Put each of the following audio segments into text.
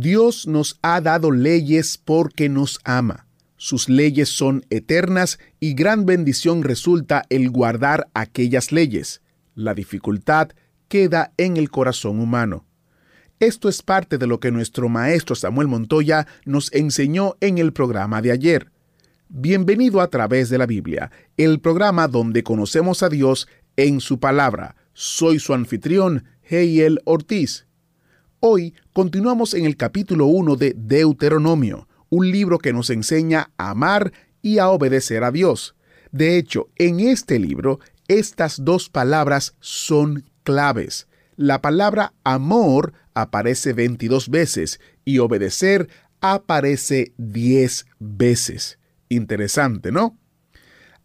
Dios. Nos ha dado leyes porque nos ama. Sus leyes son eternas y gran bendición resulta el guardar aquellas leyes. La dificultad queda en el corazón humano. Esto es parte de lo que nuestro maestro Samuel Montoya nos enseñó en el programa de ayer. Bienvenido a través de la Biblia, el programa donde conocemos a Dios en su palabra. Soy su anfitrión, Heiel Ortiz. Hoy continuamos en el capítulo 1 de Deuteronomio, un libro que nos enseña a amar y a obedecer a Dios. De hecho, en este libro, estas dos palabras son claves. La palabra amor aparece 22 veces y obedecer aparece 10 veces. Interesante, ¿no?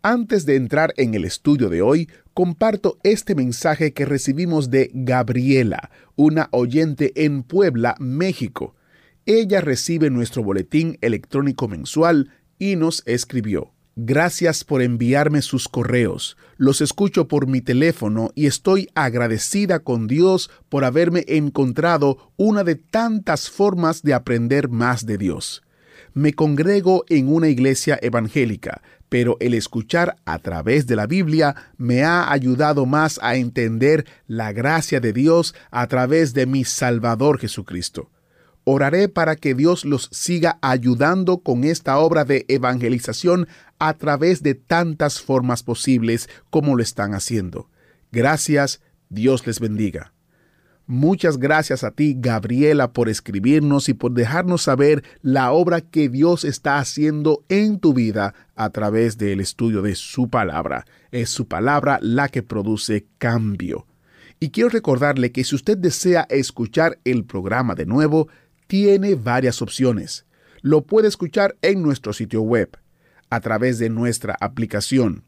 Antes de entrar en el estudio de hoy, comparto este mensaje que recibimos de Gabriela, una oyente en Puebla, México. Ella recibe nuestro boletín electrónico mensual y nos escribió. Gracias por enviarme sus correos. Los escucho por mi teléfono y estoy agradecida con Dios por haberme encontrado una de tantas formas de aprender más de Dios. Me congrego en una iglesia evangélica, pero el escuchar a través de la Biblia me ha ayudado más a entender la gracia de Dios a través de mi Salvador Jesucristo. Oraré para que Dios los siga ayudando con esta obra de evangelización a través de tantas formas posibles como lo están haciendo. Gracias, Dios les bendiga. Muchas gracias a ti, Gabriela, por escribirnos y por dejarnos saber la obra que Dios está haciendo en tu vida a través del estudio de su palabra. Es su palabra la que produce cambio. Y quiero recordarle que si usted desea escuchar el programa de nuevo, tiene varias opciones. Lo puede escuchar en nuestro sitio web, a través de nuestra aplicación,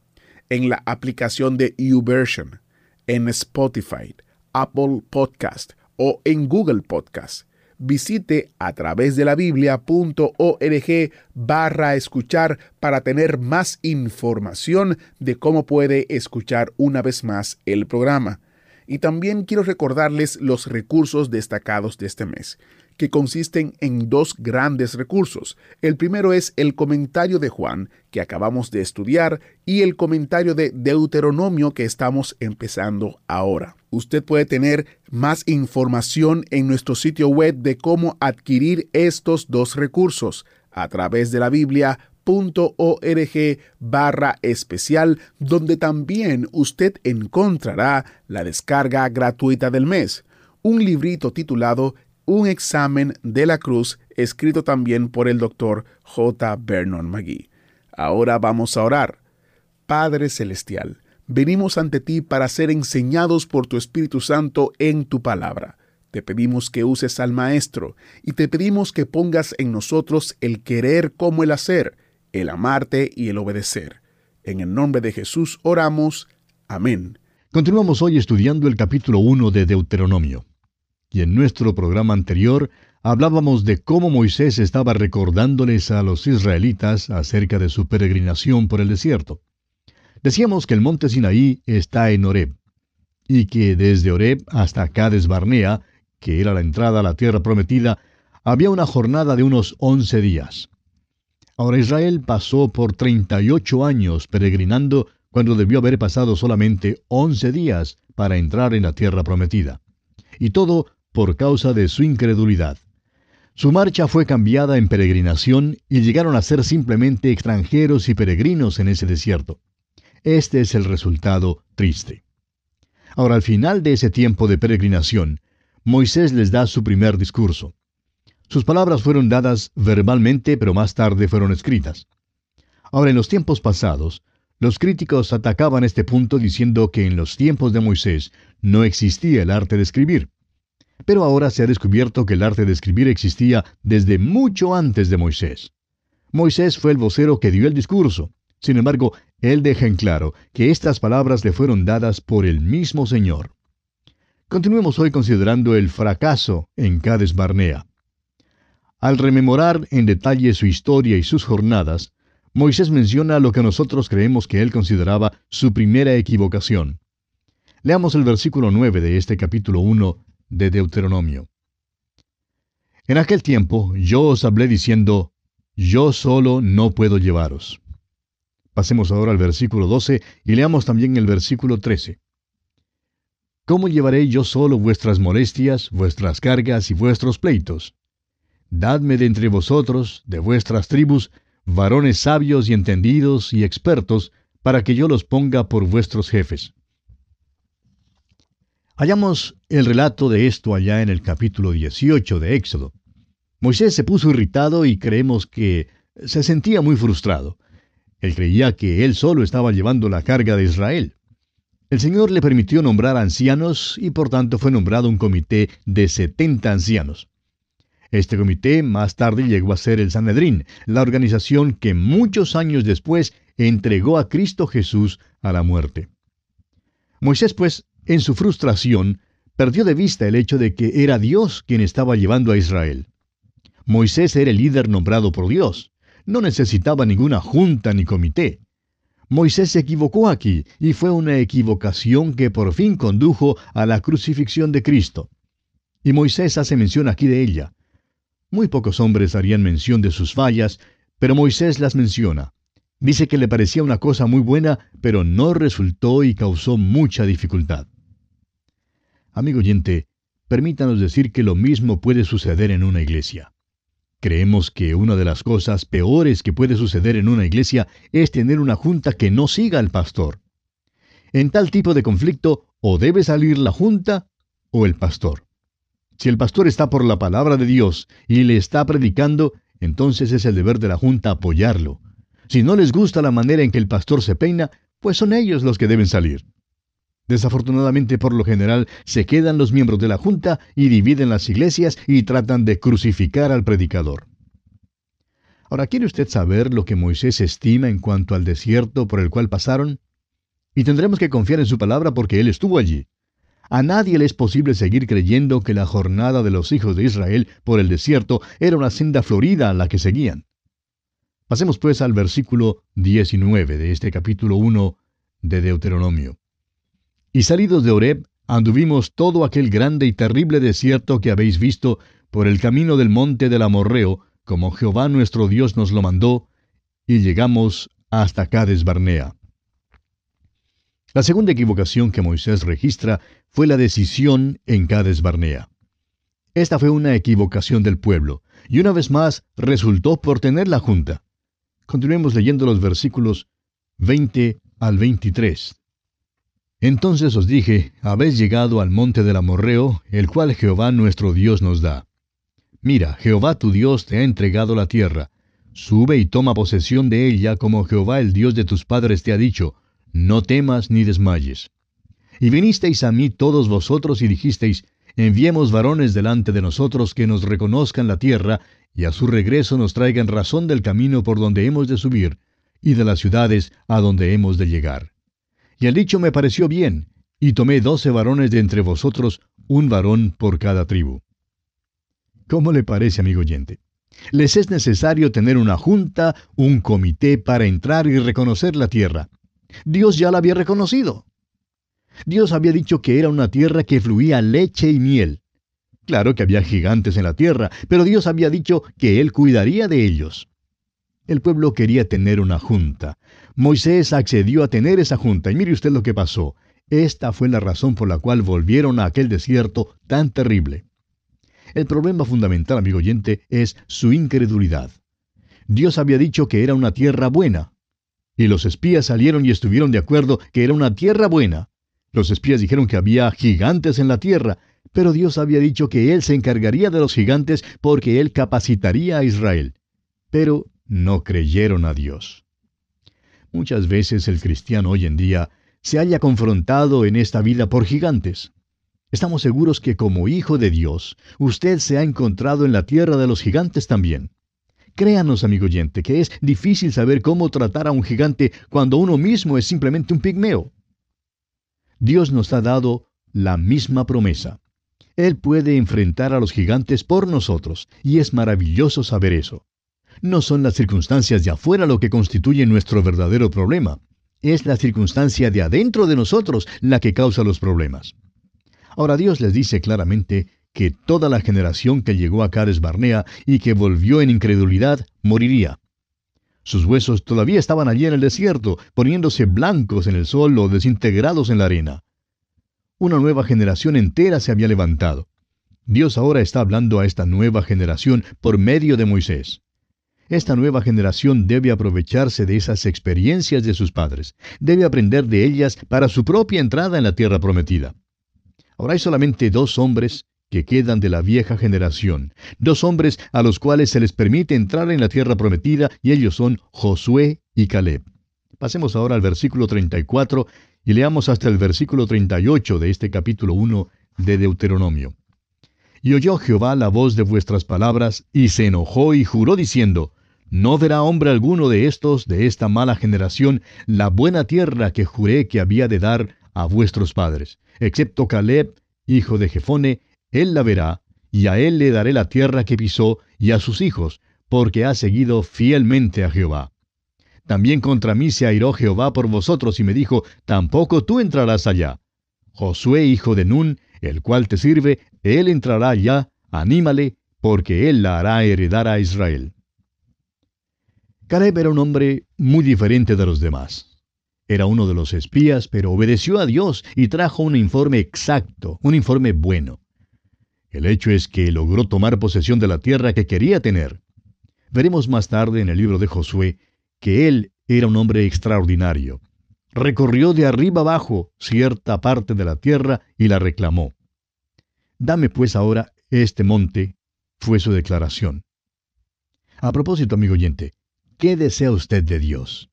en la aplicación de YouVersion, en Spotify, Apple Podcast o en Google Podcast. Visite a través de la biblia.org barra escuchar para tener más información de cómo puede escuchar una vez más el programa. Y también quiero recordarles los recursos destacados de este mes que consisten en dos grandes recursos. El primero es el comentario de Juan, que acabamos de estudiar, y el comentario de Deuteronomio que estamos empezando ahora. Usted puede tener más información en nuestro sitio web de cómo adquirir estos dos recursos a través de la Biblia .org barra especial donde también usted encontrará la descarga gratuita del mes, un librito titulado un examen de la cruz escrito también por el doctor J. Vernon McGee. Ahora vamos a orar. Padre Celestial, venimos ante ti para ser enseñados por tu Espíritu Santo en tu palabra. Te pedimos que uses al Maestro y te pedimos que pongas en nosotros el querer como el hacer, el amarte y el obedecer. En el nombre de Jesús oramos. Amén. Continuamos hoy estudiando el capítulo 1 de Deuteronomio y en nuestro programa anterior hablábamos de cómo Moisés estaba recordándoles a los israelitas acerca de su peregrinación por el desierto. Decíamos que el monte Sinaí está en Horeb, y que desde Horeb hasta Cades Barnea, que era la entrada a la tierra prometida, había una jornada de unos once días. Ahora Israel pasó por treinta y ocho años peregrinando cuando debió haber pasado solamente once días para entrar en la tierra prometida. Y todo por causa de su incredulidad. Su marcha fue cambiada en peregrinación y llegaron a ser simplemente extranjeros y peregrinos en ese desierto. Este es el resultado triste. Ahora, al final de ese tiempo de peregrinación, Moisés les da su primer discurso. Sus palabras fueron dadas verbalmente, pero más tarde fueron escritas. Ahora, en los tiempos pasados, los críticos atacaban este punto diciendo que en los tiempos de Moisés no existía el arte de escribir. Pero ahora se ha descubierto que el arte de escribir existía desde mucho antes de Moisés. Moisés fue el vocero que dio el discurso. Sin embargo, él deja en claro que estas palabras le fueron dadas por el mismo Señor. Continuemos hoy considerando el fracaso en Cades Barnea. Al rememorar en detalle su historia y sus jornadas, Moisés menciona lo que nosotros creemos que él consideraba su primera equivocación. Leamos el versículo 9 de este capítulo 1 de Deuteronomio. En aquel tiempo yo os hablé diciendo, yo solo no puedo llevaros. Pasemos ahora al versículo 12 y leamos también el versículo 13. ¿Cómo llevaré yo solo vuestras molestias, vuestras cargas y vuestros pleitos? Dadme de entre vosotros, de vuestras tribus, varones sabios y entendidos y expertos, para que yo los ponga por vuestros jefes. Hallamos el relato de esto allá en el capítulo 18 de Éxodo. Moisés se puso irritado y creemos que se sentía muy frustrado. Él creía que él solo estaba llevando la carga de Israel. El Señor le permitió nombrar ancianos y por tanto fue nombrado un comité de 70 ancianos. Este comité más tarde llegó a ser el Sanedrín, la organización que muchos años después entregó a Cristo Jesús a la muerte. Moisés, pues, en su frustración, perdió de vista el hecho de que era Dios quien estaba llevando a Israel. Moisés era el líder nombrado por Dios. No necesitaba ninguna junta ni comité. Moisés se equivocó aquí y fue una equivocación que por fin condujo a la crucifixión de Cristo. Y Moisés hace mención aquí de ella. Muy pocos hombres harían mención de sus fallas, pero Moisés las menciona. Dice que le parecía una cosa muy buena, pero no resultó y causó mucha dificultad. Amigo oyente, permítanos decir que lo mismo puede suceder en una iglesia. Creemos que una de las cosas peores que puede suceder en una iglesia es tener una junta que no siga al pastor. En tal tipo de conflicto, o debe salir la junta o el pastor. Si el pastor está por la palabra de Dios y le está predicando, entonces es el deber de la junta apoyarlo. Si no les gusta la manera en que el pastor se peina, pues son ellos los que deben salir. Desafortunadamente, por lo general, se quedan los miembros de la junta y dividen las iglesias y tratan de crucificar al predicador. Ahora, ¿quiere usted saber lo que Moisés estima en cuanto al desierto por el cual pasaron? Y tendremos que confiar en su palabra porque él estuvo allí. A nadie le es posible seguir creyendo que la jornada de los hijos de Israel por el desierto era una senda florida a la que seguían. Pasemos pues al versículo 19 de este capítulo 1 de Deuteronomio. Y salidos de Horeb, anduvimos todo aquel grande y terrible desierto que habéis visto por el camino del monte del Amorreo, como Jehová nuestro Dios nos lo mandó, y llegamos hasta Cades Barnea. La segunda equivocación que Moisés registra fue la decisión en Cades Barnea. Esta fue una equivocación del pueblo, y una vez más resultó por tener la junta. Continuemos leyendo los versículos 20 al 23. Entonces os dije, habéis llegado al monte del Amorreo, el cual Jehová nuestro Dios nos da. Mira, Jehová tu Dios te ha entregado la tierra. Sube y toma posesión de ella como Jehová el Dios de tus padres te ha dicho, no temas ni desmayes. Y vinisteis a mí todos vosotros y dijisteis, enviemos varones delante de nosotros que nos reconozcan la tierra, y a su regreso nos traigan razón del camino por donde hemos de subir, y de las ciudades a donde hemos de llegar. Y el dicho me pareció bien, y tomé doce varones de entre vosotros, un varón por cada tribu. ¿Cómo le parece, amigo oyente? Les es necesario tener una junta, un comité para entrar y reconocer la tierra. Dios ya la había reconocido. Dios había dicho que era una tierra que fluía leche y miel. Claro que había gigantes en la tierra, pero Dios había dicho que Él cuidaría de ellos. El pueblo quería tener una junta. Moisés accedió a tener esa junta y mire usted lo que pasó. Esta fue la razón por la cual volvieron a aquel desierto tan terrible. El problema fundamental, amigo oyente, es su incredulidad. Dios había dicho que era una tierra buena, y los espías salieron y estuvieron de acuerdo que era una tierra buena. Los espías dijeron que había gigantes en la tierra, pero Dios había dicho que Él se encargaría de los gigantes porque Él capacitaría a Israel. Pero no creyeron a Dios. Muchas veces el cristiano hoy en día se haya confrontado en esta vida por gigantes. Estamos seguros que como hijo de Dios, usted se ha encontrado en la tierra de los gigantes también. Créanos, amigo oyente, que es difícil saber cómo tratar a un gigante cuando uno mismo es simplemente un pigmeo. Dios nos ha dado la misma promesa. Él puede enfrentar a los gigantes por nosotros, y es maravilloso saber eso. No son las circunstancias de afuera lo que constituye nuestro verdadero problema. Es la circunstancia de adentro de nosotros la que causa los problemas. Ahora Dios les dice claramente que toda la generación que llegó a Cades Barnea y que volvió en incredulidad moriría. Sus huesos todavía estaban allí en el desierto, poniéndose blancos en el sol o desintegrados en la arena. Una nueva generación entera se había levantado. Dios ahora está hablando a esta nueva generación por medio de Moisés. Esta nueva generación debe aprovecharse de esas experiencias de sus padres, debe aprender de ellas para su propia entrada en la tierra prometida. Ahora hay solamente dos hombres que quedan de la vieja generación, dos hombres a los cuales se les permite entrar en la tierra prometida y ellos son Josué y Caleb. Pasemos ahora al versículo 34 y leamos hasta el versículo 38 de este capítulo 1 de Deuteronomio. Y oyó Jehová la voz de vuestras palabras, y se enojó y juró diciendo, No verá hombre alguno de estos, de esta mala generación, la buena tierra que juré que había de dar a vuestros padres, excepto Caleb, hijo de Jefone, él la verá, y a él le daré la tierra que pisó, y a sus hijos, porque ha seguido fielmente a Jehová. También contra mí se airó Jehová por vosotros, y me dijo, Tampoco tú entrarás allá. Josué, hijo de Nun, el cual te sirve, él entrará allá, anímale, porque él la hará heredar a Israel. Caleb era un hombre muy diferente de los demás. Era uno de los espías, pero obedeció a Dios y trajo un informe exacto, un informe bueno. El hecho es que logró tomar posesión de la tierra que quería tener. Veremos más tarde en el libro de Josué que él era un hombre extraordinario. Recorrió de arriba abajo cierta parte de la tierra y la reclamó. Dame pues ahora este monte, fue su declaración. A propósito, amigo oyente, ¿qué desea usted de Dios?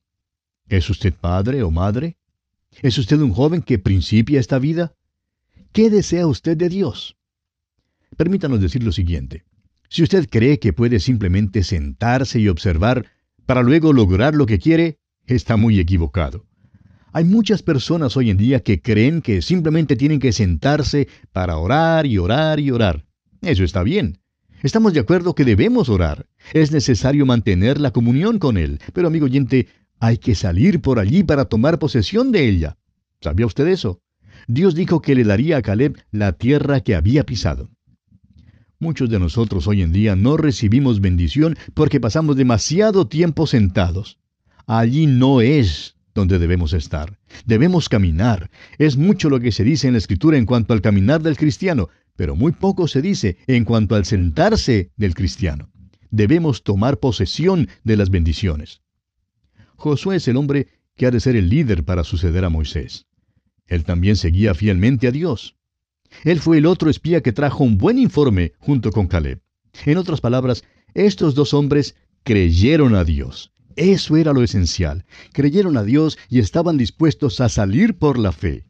¿Es usted padre o madre? ¿Es usted un joven que principia esta vida? ¿Qué desea usted de Dios? Permítanos decir lo siguiente. Si usted cree que puede simplemente sentarse y observar para luego lograr lo que quiere, está muy equivocado. Hay muchas personas hoy en día que creen que simplemente tienen que sentarse para orar y orar y orar. Eso está bien. Estamos de acuerdo que debemos orar. Es necesario mantener la comunión con Él. Pero amigo oyente, hay que salir por allí para tomar posesión de ella. ¿Sabía usted eso? Dios dijo que le daría a Caleb la tierra que había pisado. Muchos de nosotros hoy en día no recibimos bendición porque pasamos demasiado tiempo sentados. Allí no es donde debemos estar. Debemos caminar. Es mucho lo que se dice en la Escritura en cuanto al caminar del cristiano, pero muy poco se dice en cuanto al sentarse del cristiano. Debemos tomar posesión de las bendiciones. Josué es el hombre que ha de ser el líder para suceder a Moisés. Él también seguía fielmente a Dios. Él fue el otro espía que trajo un buen informe junto con Caleb. En otras palabras, estos dos hombres creyeron a Dios. Eso era lo esencial. Creyeron a Dios y estaban dispuestos a salir por la fe.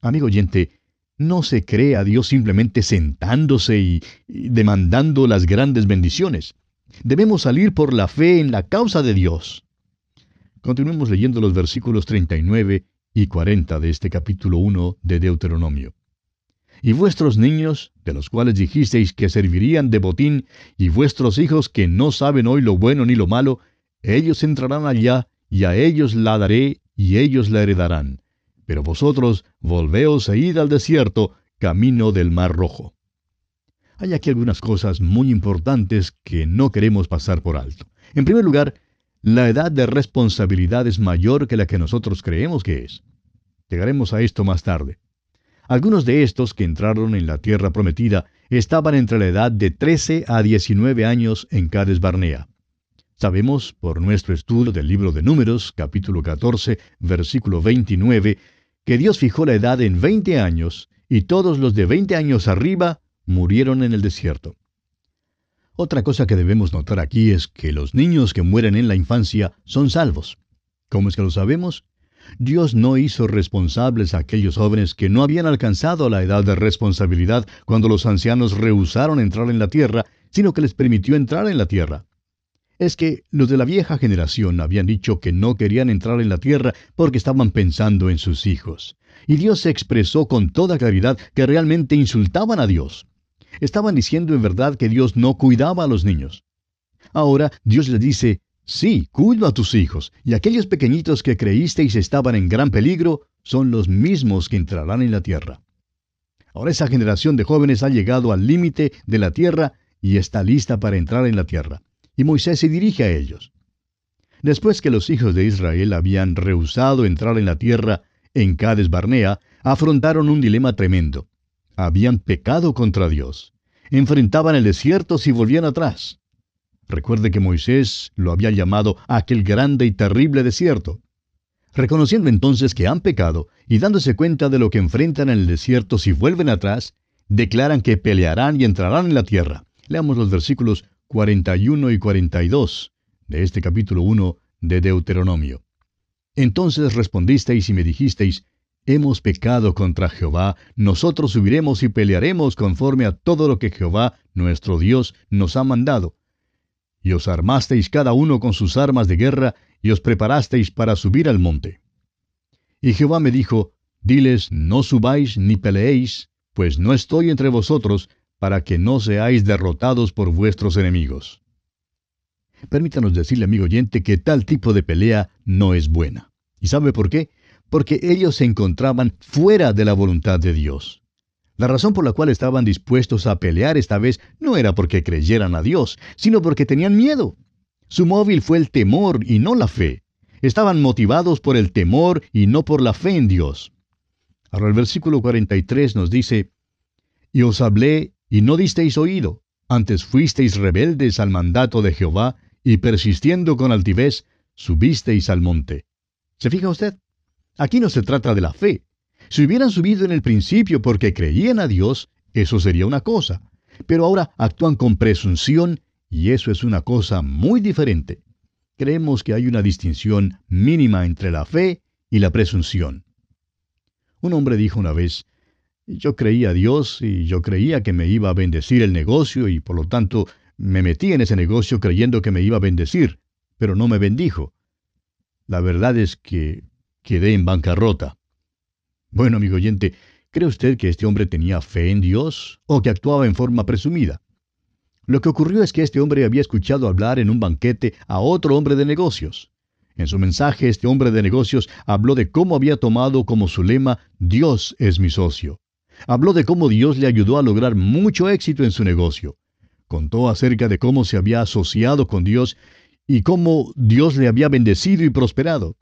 Amigo oyente, no se cree a Dios simplemente sentándose y, demandando las grandes bendiciones. Debemos salir por la fe en la causa de Dios. Continuemos leyendo los versículos 39 y 40 de este capítulo 1 de Deuteronomio. Y vuestros niños, de los cuales dijisteis que servirían de botín, y vuestros hijos que no saben hoy lo bueno ni lo malo, ellos entrarán allá, y a ellos la daré, y ellos la heredarán. Pero vosotros volveos e id al desierto, camino del mar rojo. Hay aquí algunas cosas muy importantes que no queremos pasar por alto. En primer lugar, la edad de responsabilidad es mayor que la que nosotros creemos que es. Llegaremos a esto más tarde. Algunos de estos que entraron en la tierra prometida estaban entre la edad de 13 a 19 años en Cades Barnea. Sabemos, por nuestro estudio del libro de Números, capítulo 14, versículo 29, que Dios fijó la edad en 20 años, y todos los de 20 años arriba murieron en el desierto. Otra cosa que debemos notar aquí es que los niños que mueren en la infancia son salvos. ¿Cómo es que lo sabemos? Dios no hizo responsables a aquellos jóvenes que no habían alcanzado la edad de responsabilidad cuando los ancianos rehusaron entrar en la tierra, sino que les permitió entrar en la tierra. Es que los de la vieja generación habían dicho que no querían entrar en la tierra porque estaban pensando en sus hijos. Y Dios se expresó con toda claridad que realmente insultaban a Dios. Estaban diciendo en verdad que Dios no cuidaba a los niños. Ahora Dios les dice, Sí, cuido a tus hijos, y aquellos pequeñitos que creísteis estaban en gran peligro son los mismos que entrarán en la tierra. Ahora esa generación de jóvenes ha llegado al límite de la tierra y está lista para entrar en la tierra. Y Moisés se dirige a ellos. Después que los hijos de Israel habían rehusado entrar en la tierra en Cades Barnea, afrontaron un dilema tremendo. Habían pecado contra Dios. Enfrentaban el desierto si volvían atrás. Recuerde que Moisés lo había llamado aquel grande y terrible desierto. Reconociendo entonces que han pecado y dándose cuenta de lo que enfrentan en el desierto si vuelven atrás, declaran que pelearán y entrarán en la tierra. Leamos los versículos 41 y 42 de este capítulo 1 de Deuteronomio. Entonces respondisteis y me dijisteis, Hemos pecado contra Jehová, nosotros subiremos y pelearemos conforme a todo lo que Jehová, nuestro Dios, nos ha mandado y os armasteis cada uno con sus armas de guerra, y os preparasteis para subir al monte. Y Jehová me dijo, Diles, no subáis ni peleéis, pues no estoy entre vosotros, para que no seáis derrotados por vuestros enemigos. Permítanos decirle, amigo oyente, que tal tipo de pelea no es buena. ¿Y sabe por qué? Porque ellos se encontraban fuera de la voluntad de Dios. La razón por la cual estaban dispuestos a pelear esta vez no era porque creyeran a Dios, sino porque tenían miedo. Su móvil fue el temor y no la fe. Estaban motivados por el temor y no por la fe en Dios. Ahora el versículo 43 nos dice, Y os hablé y no disteis oído, antes fuisteis rebeldes al mandato de Jehová, y persistiendo con altivez, subisteis al monte. ¿Se fija usted? Aquí no se trata de la fe, si hubieran subido en el principio porque creían a Dios, eso sería una cosa. Pero ahora actúan con presunción y eso es una cosa muy diferente. Creemos que hay una distinción mínima entre la fe y la presunción. Un hombre dijo una vez, yo creía a Dios y yo creía que me iba a bendecir el negocio y por lo tanto me metí en ese negocio creyendo que me iba a bendecir, pero no me bendijo. La verdad es que quedé en bancarrota. Bueno, amigo oyente, ¿cree usted que este hombre tenía fe en Dios o que actuaba en forma presumida? Lo que ocurrió es que este hombre había escuchado hablar en un banquete a otro hombre de negocios. En su mensaje, este hombre de negocios habló de cómo había tomado como su lema Dios es mi socio. Habló de cómo Dios le ayudó a lograr mucho éxito en su negocio. Contó acerca de cómo se había asociado con Dios y cómo Dios le había bendecido y prosperado.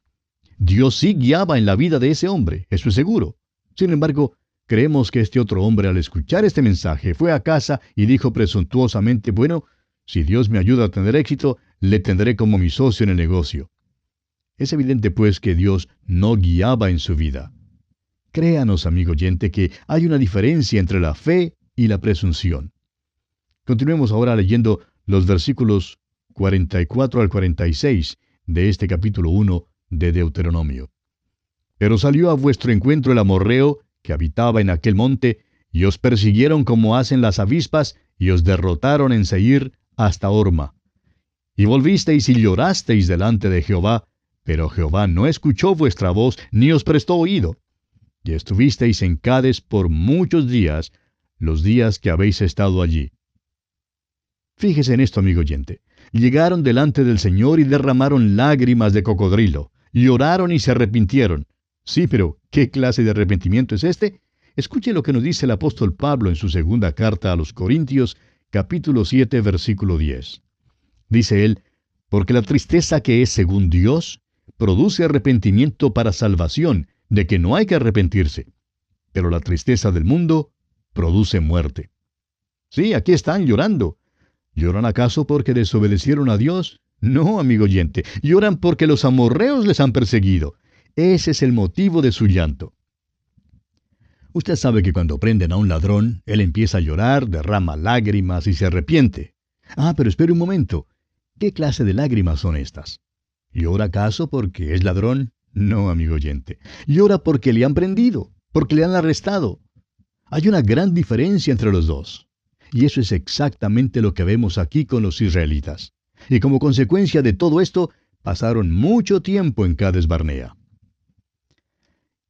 Dios sí guiaba en la vida de ese hombre, eso es seguro. Sin embargo, creemos que este otro hombre al escuchar este mensaje fue a casa y dijo presuntuosamente, bueno, si Dios me ayuda a tener éxito, le tendré como mi socio en el negocio. Es evidente pues que Dios no guiaba en su vida. Créanos, amigo oyente, que hay una diferencia entre la fe y la presunción. Continuemos ahora leyendo los versículos 44 al 46 de este capítulo 1 de Deuteronomio. Pero salió a vuestro encuentro el amorreo, que habitaba en aquel monte, y os persiguieron como hacen las avispas, y os derrotaron en Seir hasta Orma. Y volvisteis y llorasteis delante de Jehová, pero Jehová no escuchó vuestra voz, ni os prestó oído. Y estuvisteis en Cades por muchos días, los días que habéis estado allí. Fíjese en esto, amigo oyente. Llegaron delante del Señor y derramaron lágrimas de cocodrilo. Lloraron y se arrepintieron. Sí, pero ¿qué clase de arrepentimiento es este? Escuche lo que nos dice el apóstol Pablo en su segunda carta a los Corintios, capítulo 7, versículo 10. Dice él, porque la tristeza que es según Dios produce arrepentimiento para salvación, de que no hay que arrepentirse. Pero la tristeza del mundo produce muerte. Sí, aquí están llorando. ¿Lloran acaso porque desobedecieron a Dios? No, amigo oyente, lloran porque los amorreos les han perseguido. Ese es el motivo de su llanto. Usted sabe que cuando prenden a un ladrón, él empieza a llorar, derrama lágrimas y se arrepiente. Ah, pero espere un momento. ¿Qué clase de lágrimas son estas? ¿Llora acaso porque es ladrón? No, amigo oyente. Llora porque le han prendido, porque le han arrestado. Hay una gran diferencia entre los dos. Y eso es exactamente lo que vemos aquí con los israelitas. Y como consecuencia de todo esto, pasaron mucho tiempo en Cades Barnea.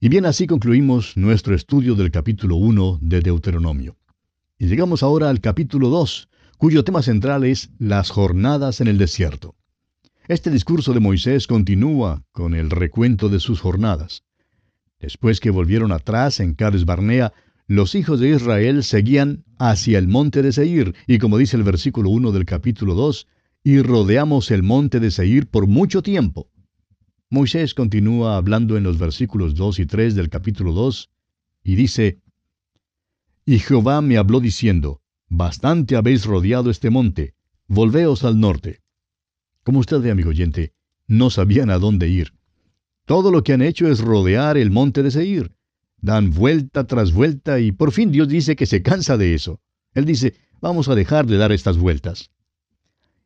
Y bien así concluimos nuestro estudio del capítulo 1 de Deuteronomio. Y llegamos ahora al capítulo 2, cuyo tema central es las jornadas en el desierto. Este discurso de Moisés continúa con el recuento de sus jornadas. Después que volvieron atrás en Cades Barnea, los hijos de Israel seguían hacia el monte de Seir, y como dice el versículo 1 del capítulo 2, y rodeamos el monte de Seir por mucho tiempo. Moisés continúa hablando en los versículos 2 y 3 del capítulo 2 y dice, Y Jehová me habló diciendo, Bastante habéis rodeado este monte, volveos al norte. Como usted ve, amigo oyente, no sabían a dónde ir. Todo lo que han hecho es rodear el monte de Seir. Dan vuelta tras vuelta y por fin Dios dice que se cansa de eso. Él dice, vamos a dejar de dar estas vueltas.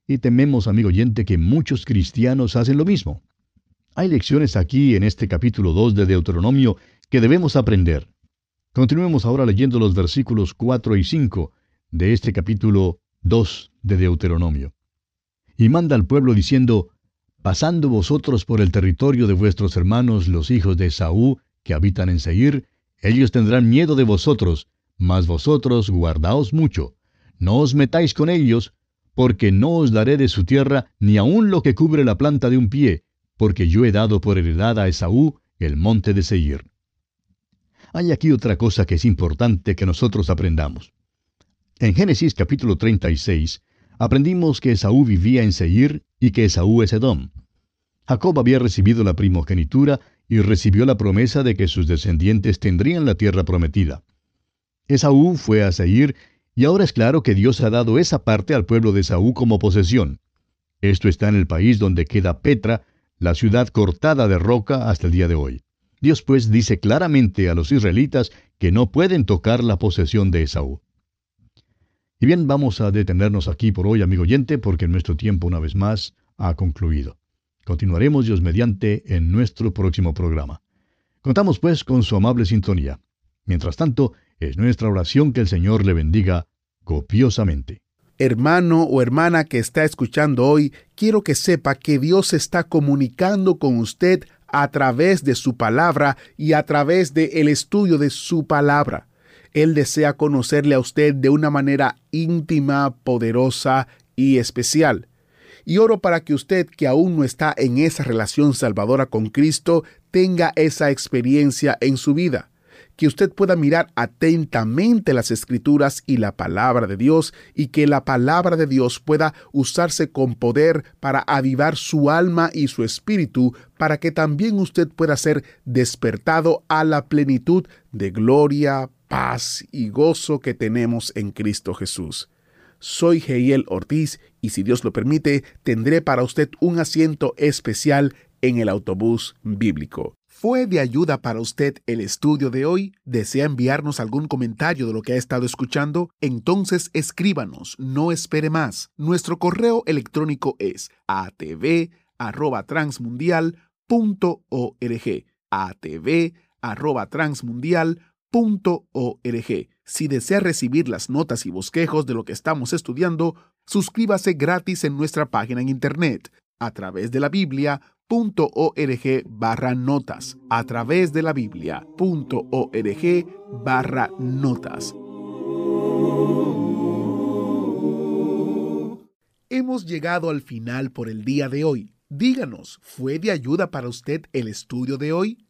Y tememos, amigo oyente, que muchos cristianos hacen lo mismo. Hay lecciones aquí en este capítulo 2 de Deuteronomio que debemos aprender. Continuemos ahora leyendo los versículos 4 y 5 de este capítulo 2 de Deuteronomio. Y manda al pueblo diciendo, Pasando vosotros por el territorio de vuestros hermanos los hijos de Saúl, que habitan en Seir, ellos tendrán miedo de vosotros, mas vosotros guardaos mucho. No os metáis con ellos, porque no os daré de su tierra ni aun lo que cubre la planta de un pie, porque yo he dado por heredad a Esaú el monte de Seir. Hay aquí otra cosa que es importante que nosotros aprendamos. En Génesis capítulo 36 aprendimos que Esaú vivía en Seir y que Esaú es Edom. Jacob había recibido la primogenitura y recibió la promesa de que sus descendientes tendrían la tierra prometida. Esaú fue a Seir y ahora es claro que Dios ha dado esa parte al pueblo de Esaú como posesión. Esto está en el país donde queda Petra, la ciudad cortada de roca hasta el día de hoy. Dios pues dice claramente a los israelitas que no pueden tocar la posesión de Esaú. Y bien, vamos a detenernos aquí por hoy, amigo oyente, porque nuestro tiempo una vez más ha concluido. Continuaremos Dios mediante en nuestro próximo programa. Contamos pues con su amable sintonía. Mientras tanto, es nuestra oración que el Señor le bendiga copiosamente hermano o hermana que está escuchando hoy, quiero que sepa que Dios está comunicando con usted a través de su palabra y a través del el estudio de su palabra. Él desea conocerle a usted de una manera íntima, poderosa y especial. Y oro para que usted, que aún no está en esa relación salvadora con Cristo, tenga esa experiencia en su vida que usted pueda mirar atentamente las escrituras y la palabra de Dios y que la palabra de Dios pueda usarse con poder para avivar su alma y su espíritu para que también usted pueda ser despertado a la plenitud de gloria, paz y gozo que tenemos en Cristo Jesús. Soy Geiel Ortiz y si Dios lo permite, tendré para usted un asiento especial en el autobús bíblico. ¿Fue de ayuda para usted el estudio de hoy? ¿Desea enviarnos algún comentario de lo que ha estado escuchando? Entonces escríbanos, no espere más. Nuestro correo electrónico es atv@transmundial.org. atv@transmundial.org. Si desea recibir las notas y bosquejos de lo que estamos estudiando, suscríbase gratis en nuestra página en internet a través de la Biblia .org barra notas a través de la biblia.org barra notas. Hemos llegado al final por el día de hoy. Díganos, ¿fue de ayuda para usted el estudio de hoy?